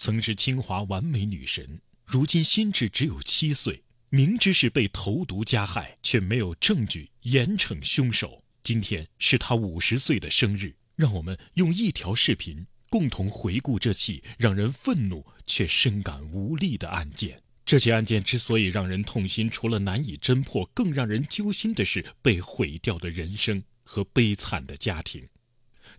曾是清华完美女神，如今心智只有七岁，明知是被投毒加害，却没有证据严惩凶手。今天是她五十岁的生日，让我们用一条视频共同回顾这起让人愤怒却深感无力的案件。这起案件之所以让人痛心，除了难以侦破，更让人揪心的是被毁掉的人生和悲惨的家庭。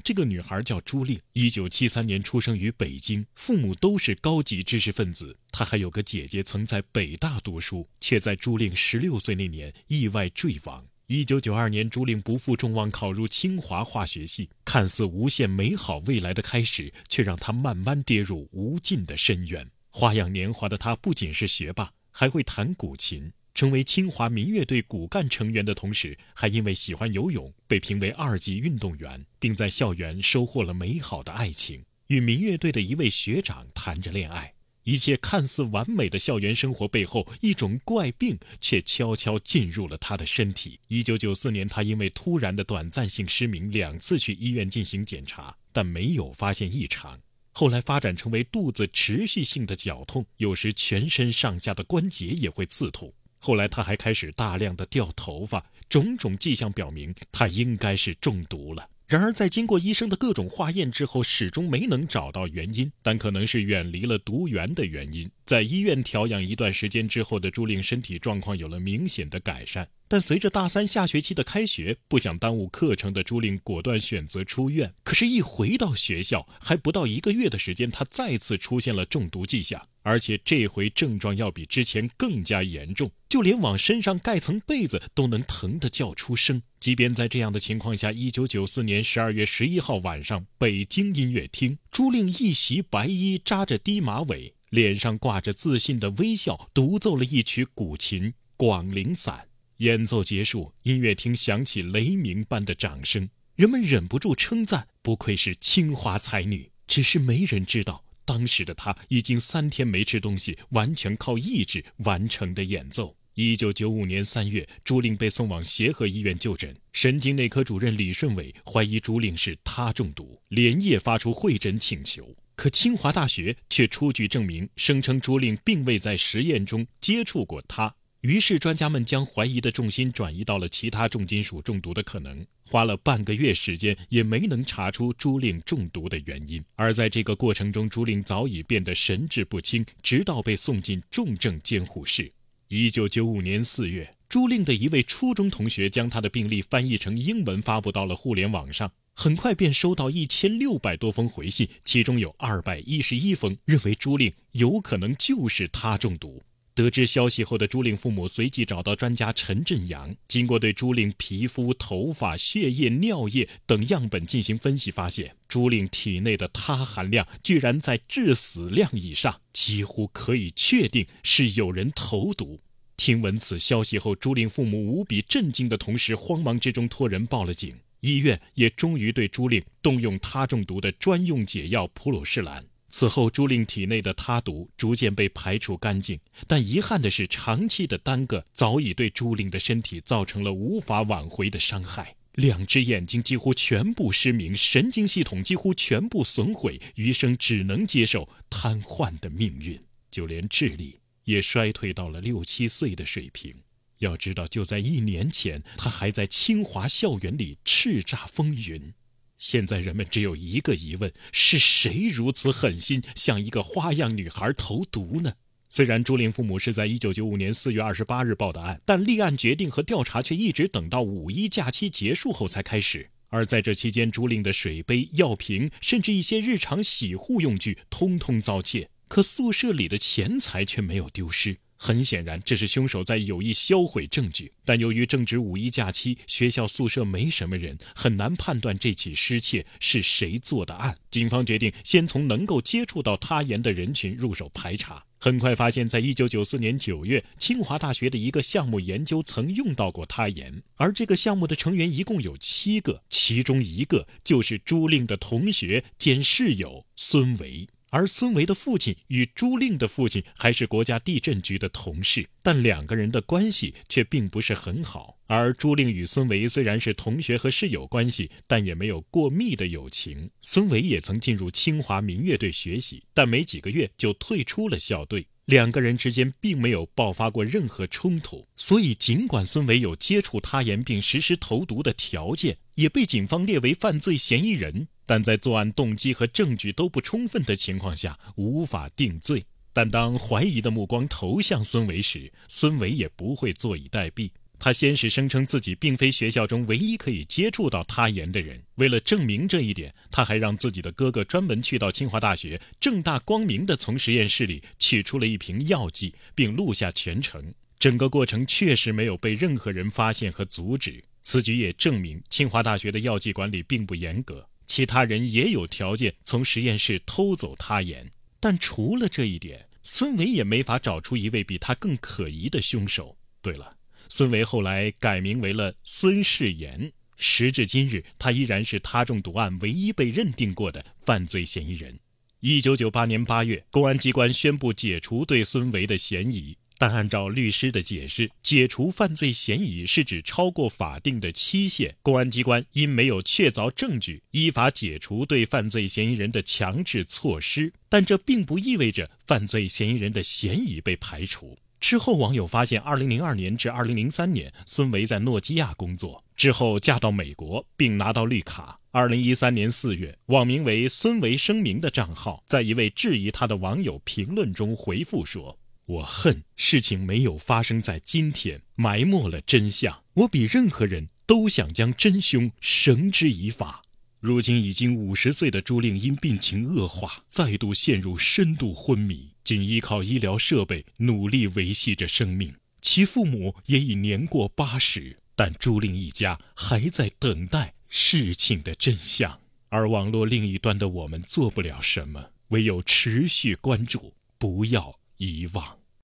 这个女孩叫朱令，一九七三年出生于北京，父母都是高级知识分子。她还有个姐姐曾在北大读书，却在朱令十六岁那年意外坠亡。一九九二年，朱令不负众望考入清华化学系，看似无限美好未来的开始，却让她慢慢跌入无尽的深渊。花样年华的她不仅是学霸，还会弹古琴。成为清华民乐队骨干成员的同时，还因为喜欢游泳被评为二级运动员，并在校园收获了美好的爱情，与民乐队的一位学长谈着恋爱。一切看似完美的校园生活背后，一种怪病却悄悄进入了他的身体。一九九四年，他因为突然的短暂性失明，两次去医院进行检查，但没有发现异常。后来发展成为肚子持续性的绞痛，有时全身上下的关节也会刺痛。后来他还开始大量的掉头发，种种迹象表明他应该是中毒了。然而在经过医生的各种化验之后，始终没能找到原因，但可能是远离了毒源的原因。在医院调养一段时间之后的朱令身体状况有了明显的改善。但随着大三下学期的开学，不想耽误课程的朱令果断选择出院。可是，一回到学校，还不到一个月的时间，他再次出现了中毒迹象，而且这回症状要比之前更加严重，就连往身上盖层被子都能疼得叫出声。即便在这样的情况下，一九九四年十二月十一号晚上，北京音乐厅，朱令一袭白衣，扎着低马尾，脸上挂着自信的微笑，独奏了一曲古琴《广陵散》。演奏结束，音乐厅响起雷鸣般的掌声，人们忍不住称赞：“不愧是清华才女。”只是没人知道，当时的她已经三天没吃东西，完全靠意志完成的演奏。一九九五年三月，朱令被送往协和医院就诊，神经内科主任李顺伟怀疑朱令是他中毒，连夜发出会诊请求。可清华大学却出具证明，声称朱令并未在实验中接触过他。于是，专家们将怀疑的重心转移到了其他重金属中毒的可能。花了半个月时间，也没能查出朱令中毒的原因。而在这个过程中，朱令早已变得神志不清，直到被送进重症监护室。一九九五年四月，朱令的一位初中同学将他的病历翻译成英文发布到了互联网上，很快便收到一千六百多封回信，其中有二百一十一封认为朱令有可能就是他中毒。得知消息后的朱令父母随即找到专家陈振阳，经过对朱令皮肤、头发、血液、尿液等样本进行分析，发现朱令体内的铊含量居然在致死量以上，几乎可以确定是有人投毒。听闻此消息后，朱令父母无比震惊的同时，慌忙之中托人报了警，医院也终于对朱令动用他中毒的专用解药普鲁士蓝。此后，朱令体内的他毒逐渐被排除干净，但遗憾的是，长期的耽搁早已对朱令的身体造成了无法挽回的伤害。两只眼睛几乎全部失明，神经系统几乎全部损毁，余生只能接受瘫痪的命运。就连智力也衰退到了六七岁的水平。要知道，就在一年前，他还在清华校园里叱咤风云。现在人们只有一个疑问：是谁如此狠心向一个花样女孩投毒呢？虽然朱令父母是在一九九五年四月二十八日报的案，但立案决定和调查却一直等到五一假期结束后才开始。而在这期间，朱令的水杯、药瓶，甚至一些日常洗护用具，通通遭窃。可宿舍里的钱财却没有丢失。很显然，这是凶手在有意销毁证据。但由于正值五一假期，学校宿舍没什么人，很难判断这起失窃是谁做的案。警方决定先从能够接触到他盐的人群入手排查。很快发现，在一九九四年九月，清华大学的一个项目研究曾用到过他盐，而这个项目的成员一共有七个，其中一个就是朱令的同学兼室友孙维。而孙维的父亲与朱令的父亲还是国家地震局的同事，但两个人的关系却并不是很好。而朱令与孙维虽然是同学和室友关系，但也没有过密的友情。孙维也曾进入清华民乐队学习，但没几个月就退出了校队。两个人之间并没有爆发过任何冲突，所以尽管孙伟有接触他人并实施投毒的条件，也被警方列为犯罪嫌疑人。但在作案动机和证据都不充分的情况下，无法定罪。但当怀疑的目光投向孙伟时，孙伟也不会坐以待毙。他先是声称自己并非学校中唯一可以接触到他研的人，为了证明这一点，他还让自己的哥哥专门去到清华大学，正大光明地从实验室里取出了一瓶药剂，并录下全程。整个过程确实没有被任何人发现和阻止。此举也证明清华大学的药剂管理并不严格。其他人也有条件从实验室偷走他盐，但除了这一点，孙伟也没法找出一位比他更可疑的凶手。对了，孙维后来改名为了孙世炎，时至今日，他依然是他中毒案唯一被认定过的犯罪嫌疑人。一九九八年八月，公安机关宣布解除对孙维的嫌疑。但按照律师的解释，解除犯罪嫌疑是指超过法定的期限，公安机关因没有确凿证据，依法解除对犯罪嫌疑人的强制措施。但这并不意味着犯罪嫌疑人的嫌疑被排除。之后，网友发现，2002年至2003年，孙维在诺基亚工作，之后嫁到美国，并拿到绿卡。2013年4月，网名为“孙维声明”的账号在一位质疑他的网友评论中回复说。我恨事情没有发生在今天，埋没了真相。我比任何人都想将真凶绳之以法。如今已经五十岁的朱令因病情恶化，再度陷入深度昏迷，仅依靠医疗设备努力维系着生命。其父母也已年过八十，但朱令一家还在等待事情的真相。而网络另一端的我们做不了什么，唯有持续关注，不要遗忘。